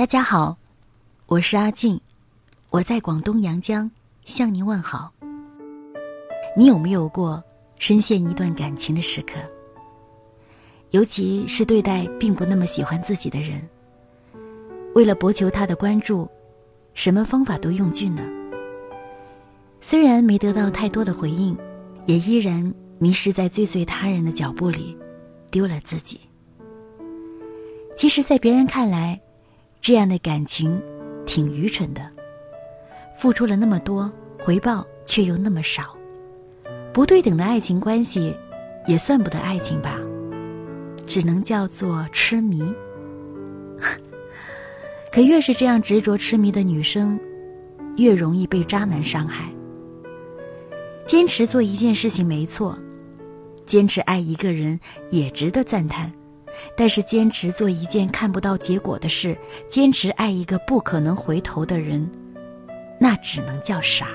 大家好，我是阿静，我在广东阳江向您问好。你有没有过深陷一段感情的时刻？尤其是对待并不那么喜欢自己的人，为了博求他的关注，什么方法都用尽了。虽然没得到太多的回应，也依然迷失在追随他人的脚步里，丢了自己。其实，在别人看来，这样的感情挺愚蠢的。付出了那么多，回报却又那么少。不对等的爱情关系，也算不得爱情吧，只能叫做痴迷。可越是这样执着痴迷的女生，越容易被渣男伤害。坚持做一件事情没错，坚持爱一个人也值得赞叹，但是坚持做一件看不到结果的事，坚持爱一个不可能回头的人，那只能叫傻。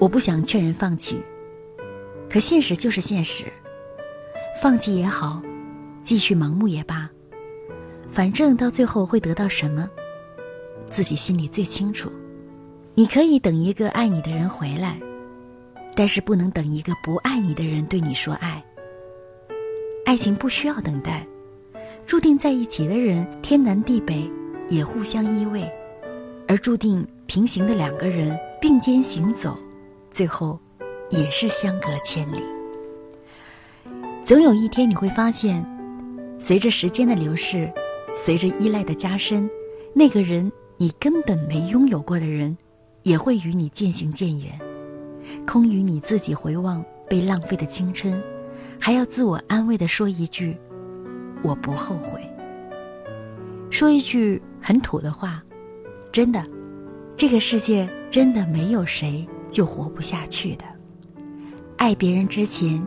我不想劝人放弃。可现实就是现实，放弃也好，继续盲目也罢，反正到最后会得到什么，自己心里最清楚。你可以等一个爱你的人回来，但是不能等一个不爱你的人对你说爱。爱情不需要等待，注定在一起的人，天南地北也互相依偎，而注定平行的两个人并肩行走，最后。也是相隔千里。总有一天你会发现，随着时间的流逝，随着依赖的加深，那个人你根本没拥有过的人，也会与你渐行渐远，空余你自己回望被浪费的青春，还要自我安慰的说一句：“我不后悔。”说一句很土的话，真的，这个世界真的没有谁就活不下去的。爱别人之前，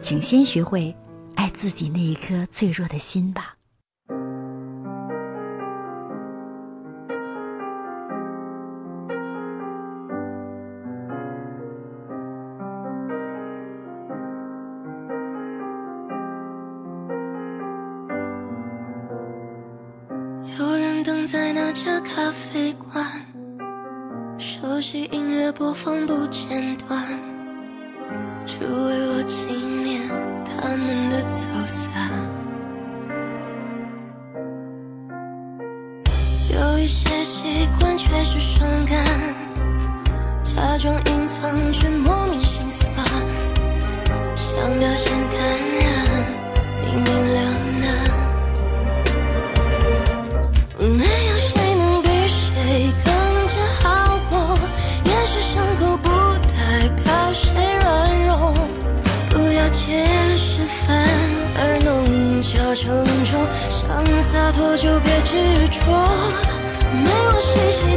请先学会爱自己那一颗脆弱的心吧。家咖啡馆，熟悉音乐播放不间断。只为了纪念他们的走散，有一些习惯却是伤感，假装隐藏却莫名心酸，想表现成熟，想洒脱就别执着，没了谁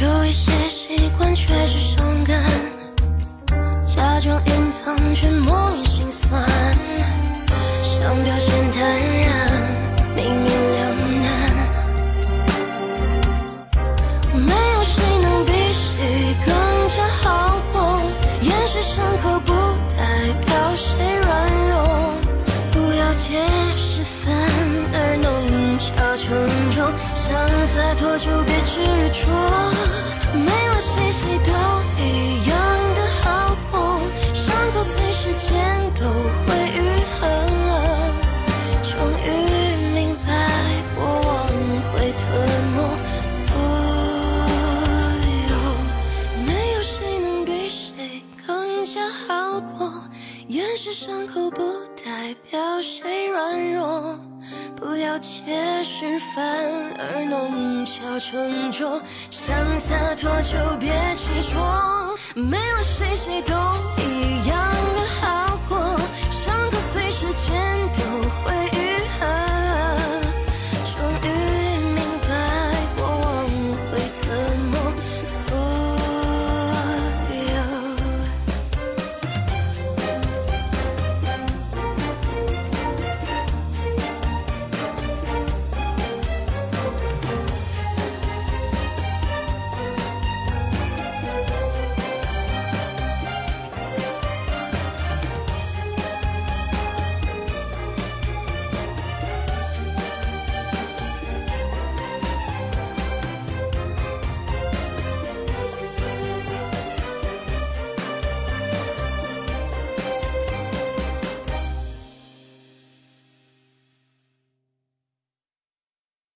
有一些习惯却是伤感，假装隐藏却莫名心酸，想表现坦然，明明两难。没有谁能比谁更加好过，掩饰伤口不代表谁软弱，不要解释反而弄巧成拙，想洒脱就别执着。不代表谁软弱。不要解释，反而弄巧成拙。想洒脱就别执着，没了谁谁都一样的好过。伤口随时间都会。